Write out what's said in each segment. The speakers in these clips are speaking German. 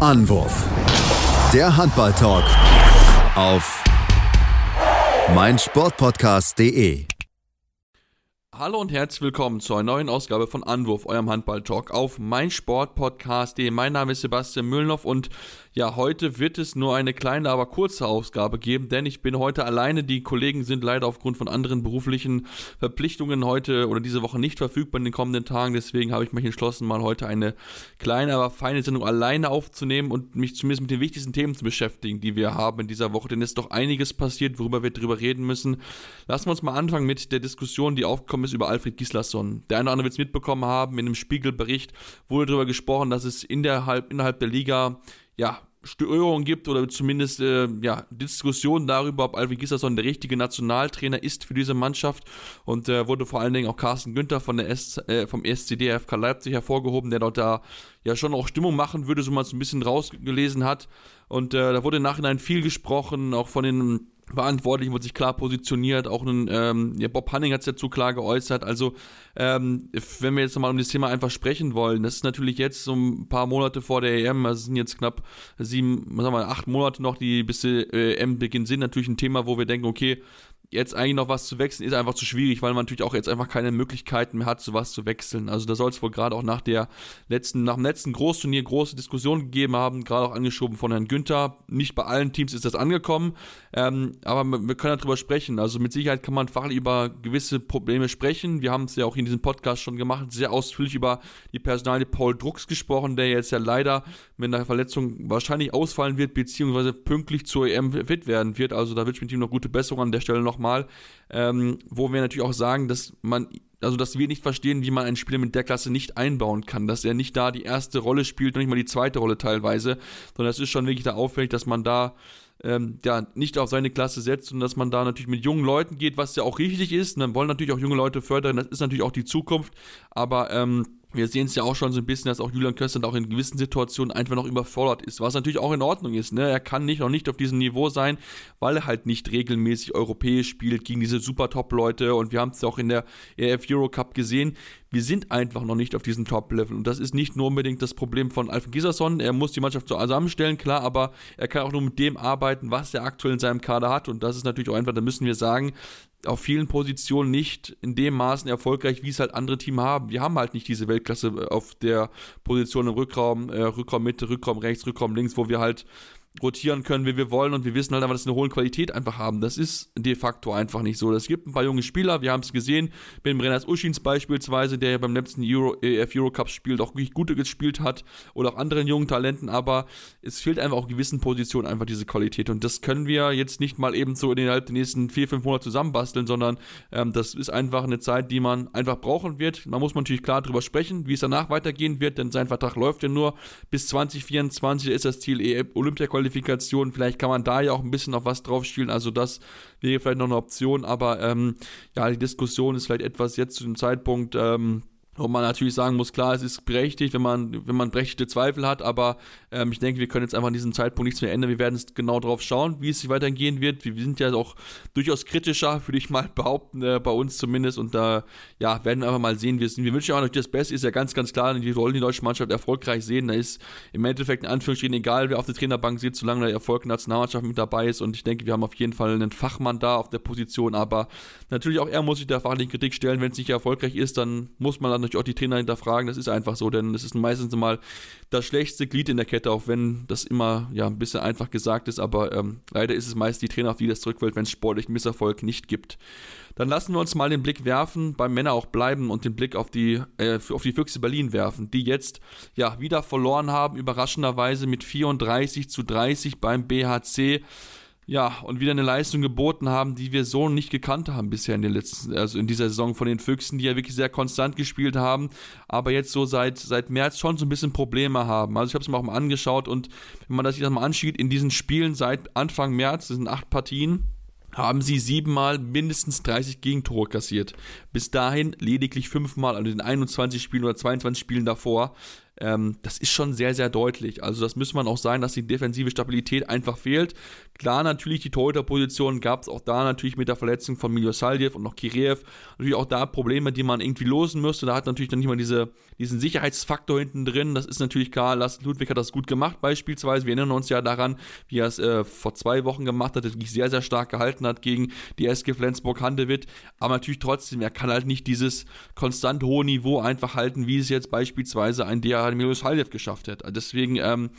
Anwurf. Der Handball-Talk auf meinsportpodcast.de. Hallo und herzlich willkommen zu einer neuen Ausgabe von Anwurf, eurem Handball-Talk auf meinsportpodcast.de. Mein Name ist Sebastian Mühlenhoff und ja, heute wird es nur eine kleine, aber kurze Ausgabe geben, denn ich bin heute alleine. Die Kollegen sind leider aufgrund von anderen beruflichen Verpflichtungen heute oder diese Woche nicht verfügbar in den kommenden Tagen. Deswegen habe ich mich entschlossen, mal heute eine kleine, aber feine Sendung alleine aufzunehmen und mich zumindest mit den wichtigsten Themen zu beschäftigen, die wir haben in dieser Woche. Denn es ist doch einiges passiert, worüber wir drüber reden müssen. Lassen wir uns mal anfangen mit der Diskussion, die aufgekommen ist über Alfred Gislason. Der eine oder andere wird es mitbekommen haben, in einem Spiegelbericht wurde darüber gesprochen, dass es in der, innerhalb der Liga ja, Störungen gibt oder zumindest äh, ja, Diskussionen darüber, ob Alvin Gisserson der richtige Nationaltrainer ist für diese Mannschaft. Und äh, wurde vor allen Dingen auch Carsten Günther von der S, äh, vom SCD FK Leipzig hervorgehoben, der dort da ja schon auch Stimmung machen würde, so man es ein bisschen rausgelesen hat. Und äh, da wurde im Nachhinein viel gesprochen, auch von den Verantwortlichen wurde sich klar positioniert, auch ein, ähm, ja, Bob Hanning hat es dazu klar geäußert. Also, ähm, wenn wir jetzt nochmal um das Thema einfach sprechen wollen, das ist natürlich jetzt so ein paar Monate vor der EM, also sind jetzt knapp sieben, sagen wir mal, acht Monate noch, die bis der äh, EM-Beginn sind, natürlich ein Thema, wo wir denken, okay, jetzt eigentlich noch was zu wechseln, ist einfach zu schwierig, weil man natürlich auch jetzt einfach keine Möglichkeiten mehr hat, sowas zu wechseln. Also da soll es wohl gerade auch nach der letzten, nach dem letzten Großturnier große Diskussionen gegeben haben, gerade auch angeschoben von Herrn Günther. Nicht bei allen Teams ist das angekommen, ähm, aber wir können darüber sprechen. Also mit Sicherheit kann man fachlich über gewisse Probleme sprechen. Wir haben es ja auch in diesem Podcast schon gemacht, sehr ausführlich über die Personalie Paul Drucks gesprochen, der jetzt ja leider mit einer Verletzung wahrscheinlich ausfallen wird, beziehungsweise pünktlich zur EM fit werden wird. Also da wünsche ich ihm noch gute Besserung an der Stelle noch nochmal, ähm, wo wir natürlich auch sagen, dass man also dass wir nicht verstehen, wie man einen Spieler mit der Klasse nicht einbauen kann, dass er nicht da die erste Rolle spielt, noch nicht mal die zweite Rolle teilweise, sondern es ist schon wirklich da auffällig, dass man da ähm, ja, nicht auf seine Klasse setzt und dass man da natürlich mit jungen Leuten geht, was ja auch richtig ist. Und dann wollen natürlich auch junge Leute fördern, das ist natürlich auch die Zukunft, aber ähm, wir sehen es ja auch schon so ein bisschen, dass auch Julian Köster auch in gewissen Situationen einfach noch überfordert ist, was natürlich auch in Ordnung ist. Ne? Er kann nicht noch nicht auf diesem Niveau sein, weil er halt nicht regelmäßig europäisch spielt gegen diese super Top-Leute und wir haben es ja auch in der EF Eurocup gesehen. Wir sind einfach noch nicht auf diesem Top-Level und das ist nicht nur unbedingt das Problem von Alfred Giserson. Er muss die Mannschaft zusammenstellen, klar, aber er kann auch nur mit dem arbeiten, was er aktuell in seinem Kader hat und das ist natürlich auch einfach, da müssen wir sagen, auf vielen Positionen nicht in dem Maßen erfolgreich, wie es halt andere Teams haben. Wir haben halt nicht diese Weltklasse äh, auf der Position im Rückraum, äh, Rückraum Mitte, Rückraum rechts, Rückraum links, wo wir halt rotieren können, wie wir wollen und wir wissen halt einfach, dass wir eine hohe Qualität einfach haben. Das ist de facto einfach nicht so. Es gibt ein paar junge Spieler, wir haben es gesehen, mit dem Renners Uschins beispielsweise, der ja beim letzten Euro, EF Eurocup spielt, auch wirklich gute gespielt hat oder auch anderen jungen Talenten, aber es fehlt einfach auch gewissen Positionen einfach diese Qualität und das können wir jetzt nicht mal eben so innerhalb der nächsten vier, fünf Monate zusammenbasteln, sondern ähm, das ist einfach eine Zeit, die man einfach brauchen wird. Da muss man natürlich klar drüber sprechen, wie es danach weitergehen wird, denn sein Vertrag läuft ja nur bis 2024, ist das Ziel e Olympia Qualifikation. Vielleicht kann man da ja auch ein bisschen auf was drauf spielen. Also das wäre vielleicht noch eine Option. Aber ähm, ja, die Diskussion ist vielleicht etwas jetzt zu dem Zeitpunkt. Ähm, wo man natürlich sagen muss, klar, es ist berechtigt, wenn man, wenn man berechtigte Zweifel hat, aber ähm, ich denke, wir können jetzt einfach an diesem Zeitpunkt nichts mehr ändern. Wir werden es genau drauf schauen, wie es sich weitergehen wird. Wir sind ja auch durchaus kritischer, würde ich mal behaupten, äh, bei uns zumindest. Und da ja, werden wir einfach mal sehen, wie es. Wir wünschen auch natürlich das Beste, ist ja ganz, ganz klar, die wollen die deutsche Mannschaft erfolgreich sehen. Da ist im Endeffekt in Anführungsstrichen egal, wer auf der Trainerbank sitzt, solange der Erfolg der Nationalmannschaft mit dabei ist. Und ich denke, wir haben auf jeden Fall einen Fachmann da auf der Position, aber natürlich auch er muss sich der fachlichen Kritik stellen. Wenn es nicht erfolgreich ist, dann muss man dann natürlich auch die Trainer hinterfragen. Das ist einfach so, denn es ist meistens mal das schlechteste Glied in der Kette, auch wenn das immer ja ein bisschen einfach gesagt ist. Aber ähm, leider ist es meist die Trainer, auf die das zurückfällt, wenn es sportlichen Misserfolg nicht gibt. Dann lassen wir uns mal den Blick werfen, beim Männer auch bleiben und den Blick auf die, äh, auf die Füchse Berlin werfen, die jetzt ja wieder verloren haben, überraschenderweise mit 34 zu 30 beim BHC ja, und wieder eine Leistung geboten haben, die wir so nicht gekannt haben bisher in den letzten, also in dieser Saison von den Füchsen, die ja wirklich sehr konstant gespielt haben, aber jetzt so seit, seit März schon so ein bisschen Probleme haben. Also ich habe es mir auch mal angeschaut und wenn man das das mal anschaut, in diesen Spielen seit Anfang März, das sind acht Partien, haben sie siebenmal mindestens 30 Gegentore kassiert. Bis dahin lediglich fünfmal, also in 21 Spielen oder 22 Spielen davor. Ähm, das ist schon sehr, sehr deutlich. Also das muss man auch sagen, dass die defensive Stabilität einfach fehlt. Klar, natürlich die Torhüterposition gab es auch da natürlich mit der Verletzung von Miljo Saldjev und noch Kireev. Natürlich auch da Probleme, die man irgendwie losen müsste. Da hat natürlich dann nicht mal diese, diesen Sicherheitsfaktor hinten drin. Das ist natürlich klar. Lars Ludwig hat das gut gemacht beispielsweise. Wir erinnern uns ja daran, wie er es äh, vor zwei Wochen gemacht hat, wirklich sehr, sehr stark gehalten hat gegen die SG Flensburg-Handewitt. Aber natürlich trotzdem, er kann halt nicht dieses konstant hohe Niveau einfach halten, wie es jetzt beispielsweise ein DH Miljo Saldjev geschafft hat. Deswegen ähm,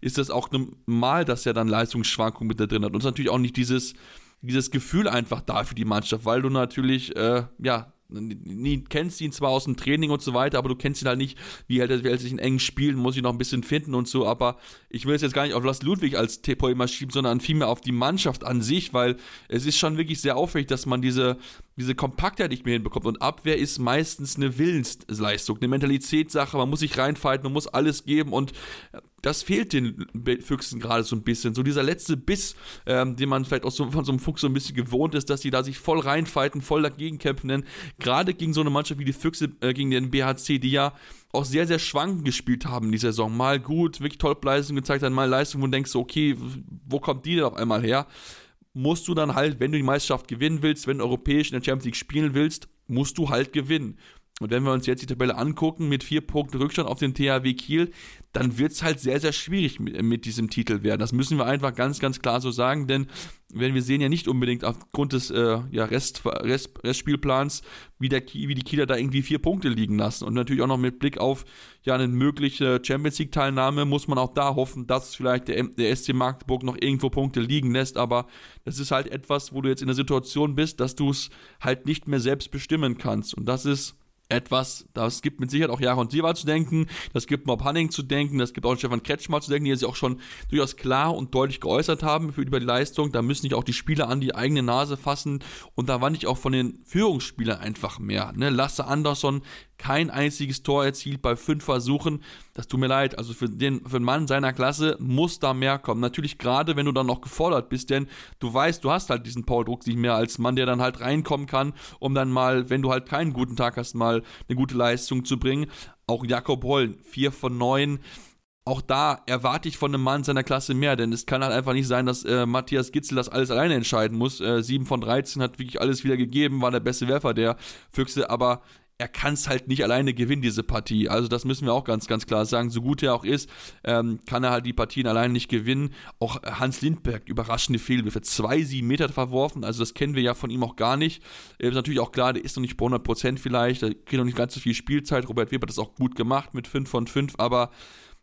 ist das auch normal, dass er dann Leistungsschwankungen mit drin hat. Und es ist natürlich auch nicht dieses, dieses Gefühl einfach da für die Mannschaft, weil du natürlich, äh, ja, nie, kennst ihn zwar aus dem Training und so weiter, aber du kennst ihn halt nicht, wie hält er, wie hält sich in engen Spielen, muss ich noch ein bisschen finden und so, aber ich will es jetzt gar nicht auf Lars Ludwig als Tepo immer schieben, sondern vielmehr auf die Mannschaft an sich, weil es ist schon wirklich sehr auffällig, dass man diese, diese Kompaktheit nicht mehr hinbekommt und Abwehr ist meistens eine Willensleistung, eine Mentalitätssache, man muss sich reinfalten, man muss alles geben und das fehlt den Füchsen gerade so ein bisschen. So dieser letzte Biss, ähm, den man vielleicht auch so, von so einem Fuchs so ein bisschen gewohnt ist, dass die da sich voll reinfighten, voll dagegen kämpfen. Denn gerade gegen so eine Mannschaft wie die Füchse, äh, gegen den BHC, die ja auch sehr, sehr schwankend gespielt haben in dieser Saison. Mal gut, wirklich toll Leistung gezeigt haben, mal Leistung, wo du denkst, okay, wo kommt die denn auf einmal her? Musst du dann halt, wenn du die Meisterschaft gewinnen willst, wenn du europäisch in der Champions League spielen willst, musst du halt gewinnen. Und wenn wir uns jetzt die Tabelle angucken mit vier Punkten Rückstand auf den THW Kiel, dann wird es halt sehr, sehr schwierig mit, mit, diesem Titel werden. Das müssen wir einfach ganz, ganz klar so sagen, denn wenn wir sehen ja nicht unbedingt aufgrund des äh, ja, Rest, Rest, Restspielplans, wie, der, wie die Kieler da irgendwie vier Punkte liegen lassen. Und natürlich auch noch mit Blick auf ja, eine mögliche Champions League-Teilnahme muss man auch da hoffen, dass vielleicht der, der SC Magdeburg noch irgendwo Punkte liegen lässt. Aber das ist halt etwas, wo du jetzt in der Situation bist, dass du es halt nicht mehr selbst bestimmen kannst. Und das ist etwas, das gibt mit Sicherheit auch Jahre und Sieva zu denken, das gibt Mob Hanning zu denken, das gibt auch Stefan Kretschmer zu denken, die sich auch schon durchaus klar und deutlich geäußert haben für, über die Leistung. Da müssen sich auch die Spieler an die eigene Nase fassen und da war nicht auch von den Führungsspielern einfach mehr. Ne? Lasse Andersson kein einziges Tor erzielt bei fünf Versuchen. Das tut mir leid. Also für den für einen Mann seiner Klasse muss da mehr kommen. Natürlich gerade, wenn du dann noch gefordert bist, denn du weißt, du hast halt diesen Paul Druck nicht mehr als Mann, der dann halt reinkommen kann, um dann mal, wenn du halt keinen guten Tag hast, mal eine gute Leistung zu bringen. Auch Jakob Hollen, vier von neun auch da erwarte ich von einem Mann seiner Klasse mehr, denn es kann halt einfach nicht sein, dass äh, Matthias Gitzel das alles alleine entscheiden muss. Äh, 7 von 13 hat wirklich alles wieder gegeben, war der beste Werfer der Füchse, aber er kann es halt nicht alleine gewinnen, diese Partie. Also das müssen wir auch ganz, ganz klar sagen. So gut er auch ist, ähm, kann er halt die Partien alleine nicht gewinnen. Auch Hans Lindberg, überraschende Fehlwürfe. Zwei, sieben Meter verworfen, also das kennen wir ja von ihm auch gar nicht. Ist natürlich auch klar, der ist noch nicht bei 100 Prozent vielleicht, der kriegt noch nicht ganz so viel Spielzeit. Robert Weber hat das auch gut gemacht mit 5 von 5, aber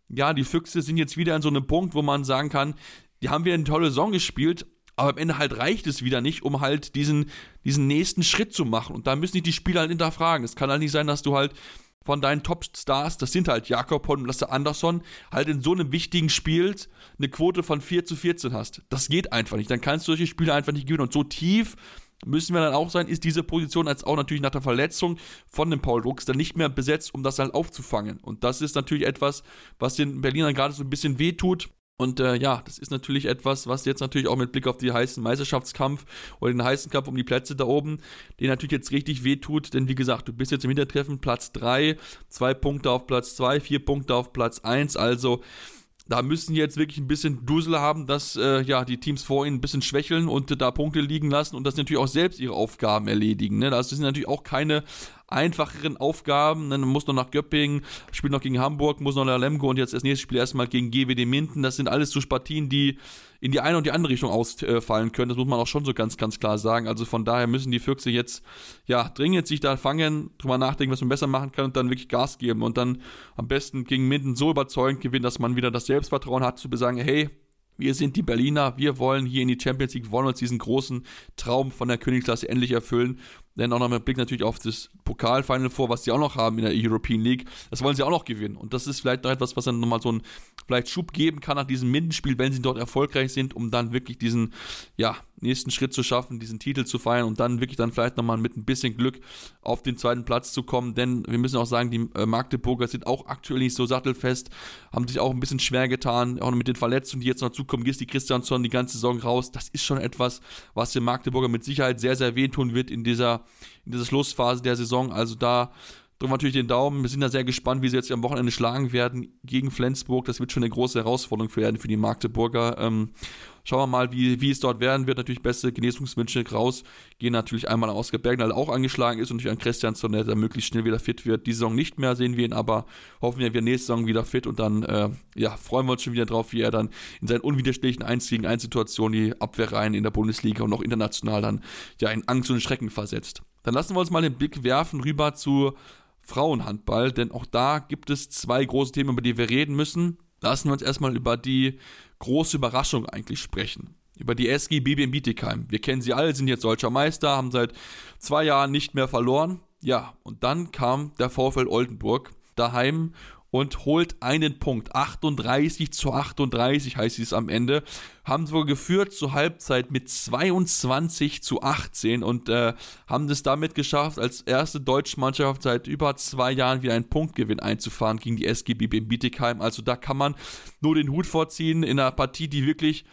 ja, die Füchse sind jetzt wieder an so einem Punkt, wo man sagen kann, die haben wieder eine tolle Saison gespielt, aber am Ende halt reicht es wieder nicht, um halt diesen, diesen nächsten Schritt zu machen. Und da müssen die, die Spieler halt hinterfragen. Es kann halt nicht sein, dass du halt von deinen Top-Stars, das sind halt Jakob und Lasse Andersson, halt in so einem wichtigen Spiel eine Quote von 4 zu 14 hast. Das geht einfach nicht. Dann kannst du solche Spiele einfach nicht gewinnen. Und so tief müssen wir dann auch sein, ist diese Position als auch natürlich nach der Verletzung von dem Paul Drucks dann nicht mehr besetzt, um das halt aufzufangen. Und das ist natürlich etwas, was den Berlinern gerade so ein bisschen wehtut. Und äh, ja, das ist natürlich etwas, was jetzt natürlich auch mit Blick auf den heißen Meisterschaftskampf oder den heißen Kampf um die Plätze da oben, den natürlich jetzt richtig wehtut. Denn wie gesagt, du bist jetzt im Hintertreffen Platz 3, zwei Punkte auf Platz 2, vier Punkte auf Platz 1. Also da müssen die jetzt wirklich ein bisschen Dusel haben, dass äh, ja die Teams vor ihnen ein bisschen schwächeln und äh, da Punkte liegen lassen und das natürlich auch selbst ihre Aufgaben erledigen. Ne? Das sind natürlich auch keine einfacheren Aufgaben. Dann muss noch nach Göppingen, spielt noch gegen Hamburg, muss noch nach Lemgo und jetzt das nächste Spiel erstmal gegen GWD Minden. Das sind alles so Partien, die in die eine und die andere Richtung ausfallen können. Das muss man auch schon so ganz, ganz klar sagen. Also von daher müssen die Füchse jetzt ja dringend sich da fangen, drüber nachdenken, was man besser machen kann und dann wirklich Gas geben und dann am besten gegen Minden so überzeugend gewinnen, dass man wieder das Selbstvertrauen hat, zu sagen, hey, wir sind die Berliner, wir wollen hier in die Champions League, wollen uns diesen großen Traum von der Königsklasse endlich erfüllen. Denn auch noch mit Blick natürlich auf das Pokalfinal vor, was sie auch noch haben in der European League. Das wollen sie auch noch gewinnen. Und das ist vielleicht noch etwas, was dann nochmal so einen vielleicht Schub geben kann nach diesem Mindenspiel, wenn sie dort erfolgreich sind, um dann wirklich diesen, ja, nächsten Schritt zu schaffen, diesen Titel zu feiern und dann wirklich dann vielleicht nochmal mit ein bisschen Glück auf den zweiten Platz zu kommen. Denn wir müssen auch sagen, die äh, Magdeburger sind auch aktuell nicht so sattelfest, haben sich auch ein bisschen schwer getan, auch mit den Verletzungen, die jetzt noch zukommen. Gisti Christiansson die ganze Saison raus. Das ist schon etwas, was den Magdeburger mit Sicherheit sehr, sehr wehtun wird in dieser, in dieser Schlussphase der Saison. Also da drücken wir natürlich den Daumen. Wir sind da sehr gespannt, wie sie jetzt am Wochenende schlagen werden gegen Flensburg. Das wird schon eine große Herausforderung werden für die Magdeburger. Ähm, schauen wir mal, wie, wie es dort werden wird. Natürlich beste Genesungswünsche raus. Gehen natürlich einmal aus Bergnal auch angeschlagen ist und natürlich an Christiansson, der möglichst schnell wieder fit wird. Die Saison nicht mehr sehen wir ihn, aber hoffen wir, wir nächste Saison wieder fit und dann äh, ja, freuen wir uns schon wieder drauf, wie er dann in seinen unwiderstehlichen 1 gegen 1 Situationen die Abwehrreihen in der Bundesliga und auch international dann ja in Angst und Schrecken versetzt. Dann lassen wir uns mal den Blick werfen rüber zu Frauenhandball, denn auch da gibt es zwei große Themen, über die wir reden müssen. Lassen wir uns erstmal über die große Überraschung eigentlich sprechen. Über die SG BB Bietigheim. Wir kennen sie alle, sind jetzt deutscher Meister, haben seit zwei Jahren nicht mehr verloren. Ja, und dann kam der VfL Oldenburg daheim und holt einen Punkt. 38 zu 38 heißt es am Ende. Haben sogar geführt zur Halbzeit mit 22 zu 18 und äh, haben es damit geschafft, als erste deutsche Mannschaft seit über zwei Jahren wieder einen Punktgewinn einzufahren gegen die SGB Bietigheim. Also da kann man nur den Hut vorziehen in einer Partie, die wirklich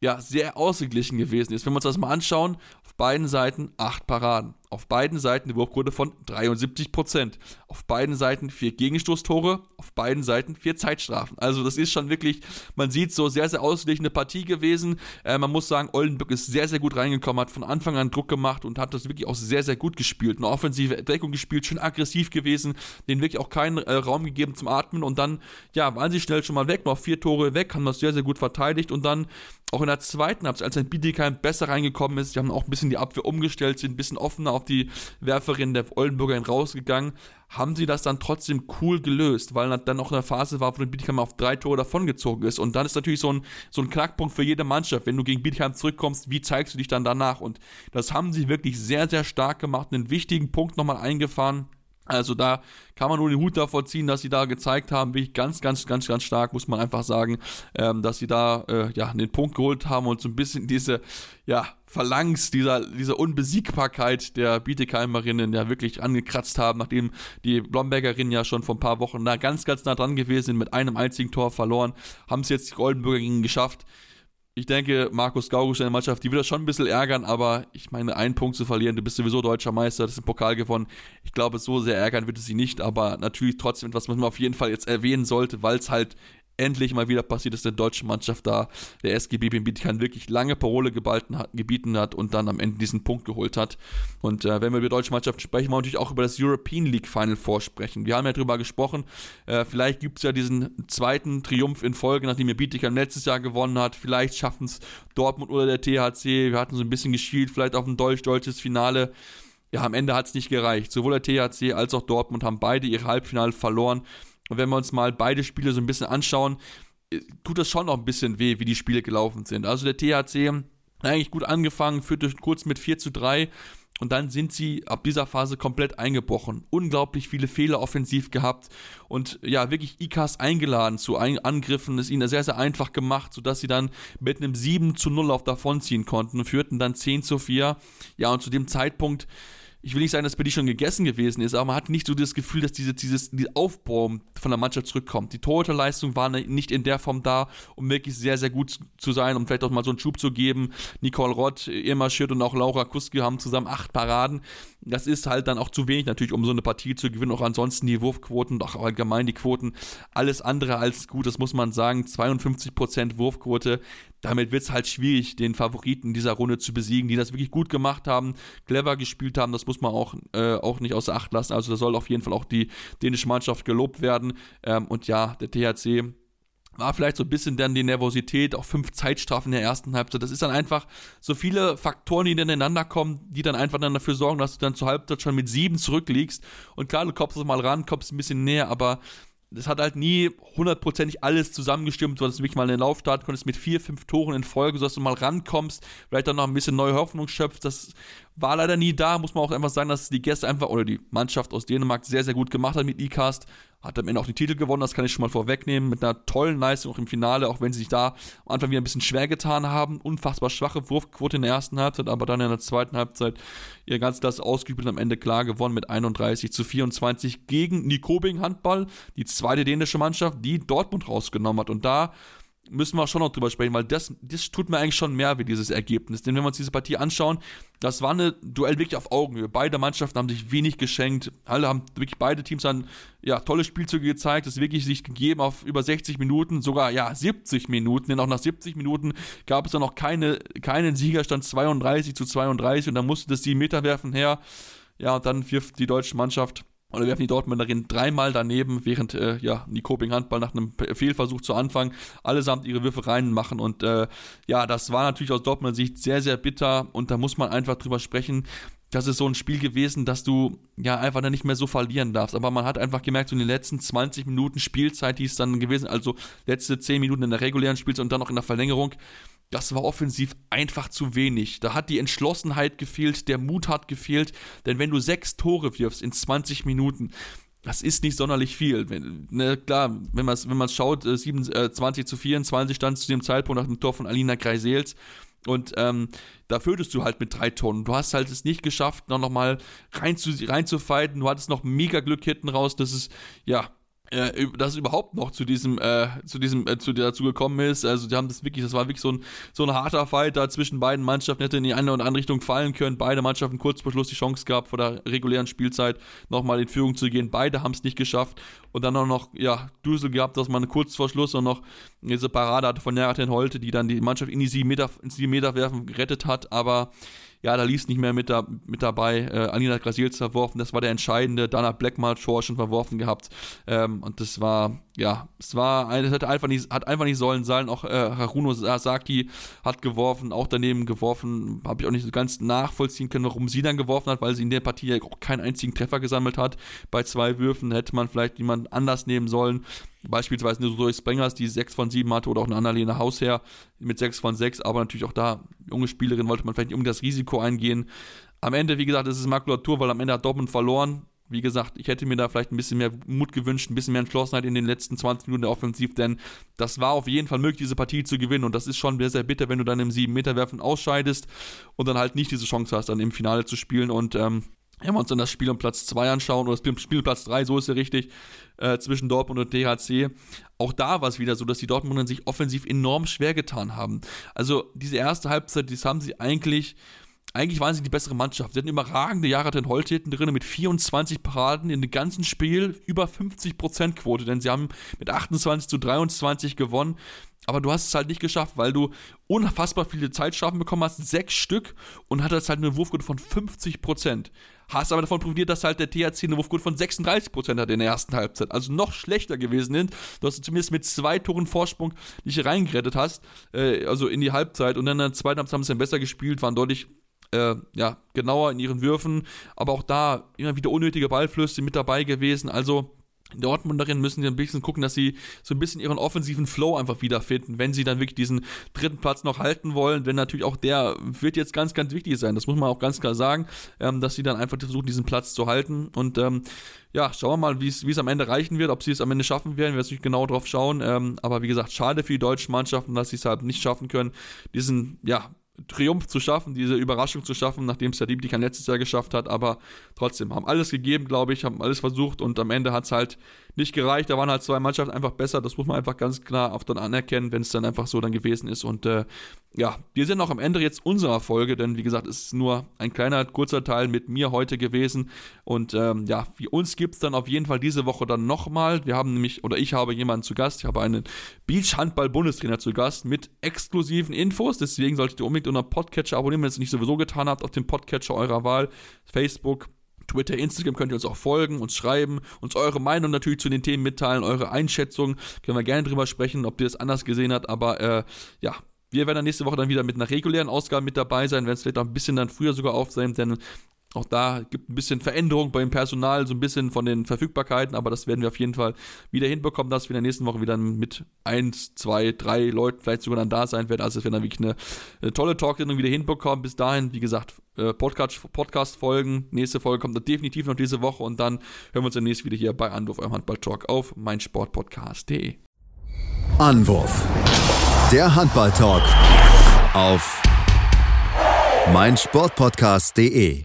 ja, sehr ausgeglichen gewesen ist. Wenn wir uns das mal anschauen, auf beiden Seiten acht Paraden. Auf beiden Seiten eine Wurfquote von 73%. Auf beiden Seiten vier Gegenstoßtore, auf beiden Seiten vier Zeitstrafen. Also das ist schon wirklich, man sieht so sehr, sehr ausgeglichene Partie gewesen. Äh, man muss sagen, Oldenburg ist sehr, sehr gut reingekommen, hat von Anfang an Druck gemacht und hat das wirklich auch sehr, sehr gut gespielt. Eine offensive Deckung gespielt, schön aggressiv gewesen, denen wirklich auch keinen äh, Raum gegeben zum Atmen und dann, ja, waren sie schnell schon mal weg, noch vier Tore weg, haben das sehr, sehr gut verteidigt und dann auch in der zweiten Halbzeit, als ein Bietigheim besser reingekommen ist, die haben auch ein bisschen die Abwehr umgestellt, sind ein bisschen offener auf die Werferin der Oldenburgerin rausgegangen, haben sie das dann trotzdem cool gelöst, weil dann auch eine Phase war, wo Bietigheim auf drei Tore davongezogen ist. Und dann ist natürlich so ein, so ein Knackpunkt für jede Mannschaft. Wenn du gegen Bietigheim zurückkommst, wie zeigst du dich dann danach? Und das haben sie wirklich sehr, sehr stark gemacht, einen wichtigen Punkt nochmal eingefahren. Also da kann man nur den Hut davor ziehen, dass sie da gezeigt haben, wirklich ganz, ganz, ganz, ganz stark, muss man einfach sagen, ähm, dass sie da äh, ja den Punkt geholt haben und so ein bisschen diese ja Phalanx, dieser, diese Unbesiegbarkeit der Bietigheimerinnen ja wirklich angekratzt haben, nachdem die Blombergerinnen ja schon vor ein paar Wochen da ganz, ganz nah dran gewesen sind, mit einem einzigen Tor verloren, haben es jetzt die Goldenburger gegen geschafft ich denke, Markus Gaugusch, seine Mannschaft, die wird das schon ein bisschen ärgern, aber ich meine, einen Punkt zu verlieren, du bist sowieso deutscher Meister, das ist ein Pokal gewonnen. Ich glaube, so sehr ärgern wird es sie nicht, aber natürlich trotzdem etwas, was man auf jeden Fall jetzt erwähnen sollte, weil es halt endlich mal wieder passiert ist, der deutschen Mannschaft da, der SGB Bietigheim wirklich lange Parole gebalten gebieten hat und dann am Ende diesen Punkt geholt hat. Und äh, wenn wir über deutsche Mannschaften sprechen, wollen wir natürlich auch über das European League Final vorsprechen. Wir haben ja darüber gesprochen, äh, vielleicht gibt es ja diesen zweiten Triumph in Folge, nachdem wir Bietigheim letztes Jahr gewonnen hat. Vielleicht schaffen es Dortmund oder der THC. Wir hatten so ein bisschen geschielt, vielleicht auf ein deutsch-deutsches Finale. Ja, am Ende hat es nicht gereicht. Sowohl der THC als auch Dortmund haben beide ihre Halbfinale verloren. Und wenn wir uns mal beide Spiele so ein bisschen anschauen, äh, tut das schon noch ein bisschen weh, wie die Spiele gelaufen sind. Also der THC eigentlich gut angefangen, führte kurz mit 4 zu 3 und dann sind sie ab dieser Phase komplett eingebrochen. Unglaublich viele Fehler offensiv gehabt und ja, wirklich IKAS eingeladen zu Angriffen, es ihnen sehr, sehr einfach gemacht, sodass sie dann mit einem 7 zu 0 auf davonziehen konnten und führten dann 10 zu 4. Ja, und zu dem Zeitpunkt ich will nicht sagen, dass bei dir schon gegessen gewesen ist, aber man hat nicht so das Gefühl, dass diese, dieses die Aufbau von der Mannschaft zurückkommt. Die Torhüterleistung war nicht in der Form da, um wirklich sehr, sehr gut zu sein, um vielleicht auch mal so einen Schub zu geben. Nicole Rott, Irma Schütt und auch Laura Kuski haben zusammen acht Paraden. Das ist halt dann auch zu wenig natürlich, um so eine Partie zu gewinnen. Auch ansonsten die Wurfquoten, auch allgemein die Quoten, alles andere als gut, das muss man sagen. 52% Wurfquote, damit wird es halt schwierig, den Favoriten dieser Runde zu besiegen, die das wirklich gut gemacht haben, clever gespielt haben. Das muss man auch, äh, auch nicht außer Acht lassen. Also da soll auf jeden Fall auch die dänische Mannschaft gelobt werden. Ähm, und ja, der THC war vielleicht so ein bisschen dann die Nervosität, auch fünf Zeitstrafen in der ersten Halbzeit. Das ist dann einfach so viele Faktoren, die dann ineinander kommen, die dann einfach dann dafür sorgen, dass du dann zur Halbzeit schon mit sieben zurückliegst. Und klar, du kommst mal ran, kommst ein bisschen näher, aber das hat halt nie hundertprozentig alles zusammengestimmt, sodass du wirklich mal in den Lauf starten konntest mit vier, fünf Toren in Folge, sodass du mal rankommst, vielleicht dann noch ein bisschen neue Hoffnung schöpfst. Das war leider nie da, muss man auch einfach sagen, dass die Gäste einfach oder die Mannschaft aus Dänemark sehr, sehr gut gemacht hat mit E-Cast. Hat am Ende auch den Titel gewonnen, das kann ich schon mal vorwegnehmen, mit einer tollen Leistung auch im Finale, auch wenn sie sich da am Anfang wieder ein bisschen schwer getan haben. Unfassbar schwache Wurfquote in der ersten Halbzeit, aber dann in der zweiten Halbzeit ihr ganz das ausgeübt und am Ende klar gewonnen mit 31 zu 24 gegen Nikobing Handball, die zweite dänische Mannschaft, die Dortmund rausgenommen hat. Und da müssen wir schon noch drüber sprechen, weil das, das tut mir eigentlich schon mehr wie dieses Ergebnis. Denn wenn wir uns diese Partie anschauen, das war eine Duell wirklich auf Augenhöhe. Beide Mannschaften haben sich wenig geschenkt. Alle haben wirklich beide Teams dann ja, tolle Spielzüge gezeigt, es wirklich sich gegeben auf über 60 Minuten, sogar ja 70 Minuten, denn auch nach 70 Minuten gab es dann noch keine, keinen Siegerstand 32 zu 32 und dann musste das 7 Meter werfen her. Ja, und dann wirft die deutsche Mannschaft oder werfen die Dortmunderin dreimal daneben, während äh, ja, die Coping Handball nach einem Fehlversuch zu Anfang allesamt ihre Würfe reinmachen. Und äh, ja, das war natürlich aus Dortmunder Sicht sehr, sehr bitter. Und da muss man einfach drüber sprechen. Das ist so ein Spiel gewesen, dass du ja einfach dann nicht mehr so verlieren darfst. Aber man hat einfach gemerkt, so in den letzten 20 Minuten Spielzeit, die es dann gewesen, also letzte 10 Minuten in der regulären Spielzeit und dann noch in der Verlängerung, das war offensiv einfach zu wenig. Da hat die Entschlossenheit gefehlt, der Mut hat gefehlt, denn wenn du sechs Tore wirfst in 20 Minuten, das ist nicht sonderlich viel. Wenn, ne, klar, wenn man es wenn schaut, äh, 27 äh, zu 24 stand zu dem Zeitpunkt nach dem Tor von Alina Kreisels. Und ähm, da führtest du halt mit drei Tonnen. Du hast halt es nicht geschafft, noch, noch mal rein zu. Du hattest noch mega Glück hinten raus. Das ist, ja, äh, dass es überhaupt noch zu diesem, äh, zu diesem, äh, zu dazu gekommen ist. Also die haben das wirklich, das war wirklich so ein, so ein harter Fight da zwischen beiden Mannschaften, hätte in die eine oder andere Richtung fallen können. Beide Mannschaften kurz vor Schluss die Chance gehabt, vor der regulären Spielzeit nochmal in Führung zu gehen. Beide haben es nicht geschafft und dann auch noch, ja, Dusel gehabt, dass man kurz vor Schluss noch diese Parade hatte von Jaraten Holte, die dann die Mannschaft in die sieben Meter, ins sieben Meter werfen gerettet hat, aber ja, da lief nicht mehr mit, da, mit dabei. Äh, Alina Grasils verworfen, das war der entscheidende. Dana Blackmart Shore schon verworfen gehabt. Ähm, und das war, ja, es war, es hat einfach nicht, hat einfach nicht sollen sein. Auch äh, Haruno Sasaki hat geworfen, auch daneben geworfen. Habe ich auch nicht so ganz nachvollziehen können, warum sie dann geworfen hat, weil sie in der Partie ja auch keinen einzigen Treffer gesammelt hat. Bei zwei Würfen hätte man vielleicht jemand anders nehmen sollen. Beispielsweise eine Zoe Sprengers, die 6 von 7 hatte, oder auch eine Annalena Hausherr mit 6 von 6, aber natürlich auch da, junge Spielerin, wollte man vielleicht nicht um das Risiko eingehen. Am Ende, wie gesagt, ist es Makulatur, weil am Ende hat Dortmund verloren. Wie gesagt, ich hätte mir da vielleicht ein bisschen mehr Mut gewünscht, ein bisschen mehr Entschlossenheit in den letzten 20 Minuten der Offensiv, denn das war auf jeden Fall möglich, diese Partie zu gewinnen. Und das ist schon sehr, sehr bitter, wenn du dann im 7-Meter-Werfen ausscheidest und dann halt nicht diese Chance hast, dann im Finale zu spielen. Und ähm, wenn wir uns dann das Spiel um Platz 2 anschauen, oder das Spiel um Platz 3, so ist ja richtig, äh, zwischen Dortmund und DHC, auch da war es wieder so, dass die Dortmunder sich offensiv enorm schwer getan haben. Also diese erste Halbzeit, das haben sie eigentlich eigentlich waren sie die bessere Mannschaft. Sie hatten überragende Jahre in Holtheten drin mit 24 Paraden in dem ganzen Spiel, über 50% Quote, denn sie haben mit 28 zu 23 gewonnen. Aber du hast es halt nicht geschafft, weil du unfassbar viele Zeitstrafen bekommen hast, sechs Stück, und hattest halt eine Wurfquote von 50%. Hast aber davon profitiert, dass halt der THC eine Wurfquote von 36% hat in der ersten Halbzeit. Also noch schlechter gewesen sind, dass du zumindest mit zwei Toren Vorsprung nicht reingerettet hast, äh, also in die Halbzeit. Und dann in der zweiten Halbzeit haben sie dann besser gespielt, waren deutlich äh, ja, genauer in ihren Würfen, aber auch da immer wieder unnötige Ballflüsse mit dabei gewesen. Also Dortmunderinnen müssen ja ein bisschen gucken, dass sie so ein bisschen ihren offensiven Flow einfach wiederfinden, wenn sie dann wirklich diesen dritten Platz noch halten wollen. Denn natürlich auch der wird jetzt ganz, ganz wichtig sein. Das muss man auch ganz klar sagen, ähm, dass sie dann einfach versuchen, diesen Platz zu halten. Und ähm, ja, schauen wir mal, wie es am Ende reichen wird, ob sie es am Ende schaffen werden. Wir werden natürlich genau drauf schauen. Ähm, aber wie gesagt, schade für die deutschen Mannschaften, dass sie es halt nicht schaffen können, diesen, ja, Triumph zu schaffen, diese Überraschung zu schaffen, nachdem es der Dieblikan letztes Jahr geschafft hat, aber trotzdem haben alles gegeben, glaube ich, haben alles versucht und am Ende hat es halt nicht gereicht. Da waren halt zwei Mannschaften einfach besser, das muss man einfach ganz klar auf dann anerkennen, wenn es dann einfach so dann gewesen ist und äh, ja, wir sind auch am Ende jetzt unserer Folge, denn wie gesagt, es ist nur ein kleiner, kurzer Teil mit mir heute gewesen und ähm, ja, wie uns gibt es dann auf jeden Fall diese Woche dann nochmal. Wir haben nämlich, oder ich habe jemanden zu Gast, ich habe einen Beach-Handball-Bundestrainer zu Gast mit exklusiven Infos, deswegen solltet ihr unbedingt unter Podcatcher abonnieren, wenn ihr es nicht sowieso getan habt, auf dem Podcatcher eurer Wahl. Facebook, Twitter, Instagram könnt ihr uns auch folgen, uns schreiben, uns eure Meinung natürlich zu den Themen mitteilen, eure Einschätzung. Können wir gerne drüber sprechen, ob ihr es anders gesehen habt. Aber äh, ja, wir werden dann nächste Woche dann wieder mit einer regulären Ausgabe mit dabei sein, werden es vielleicht auch ein bisschen dann früher sogar auf sein, denn auch da gibt ein bisschen Veränderung beim Personal, so ein bisschen von den Verfügbarkeiten, aber das werden wir auf jeden Fall wieder hinbekommen, dass wir in der nächsten Woche wieder mit eins, zwei, drei Leuten vielleicht sogar dann da sein werden. Also es wird dann wirklich eine, eine tolle Talksendung wieder hinbekommen. Bis dahin, wie gesagt, äh, Podcast, Podcast-Folgen. Nächste Folge kommt dann definitiv noch diese Woche und dann hören wir uns demnächst wieder hier bei Anwurf, eurem Handball-Talk auf meinsportpodcast.de. Anwurf. Der Handball-Talk auf meinsportpodcast.de.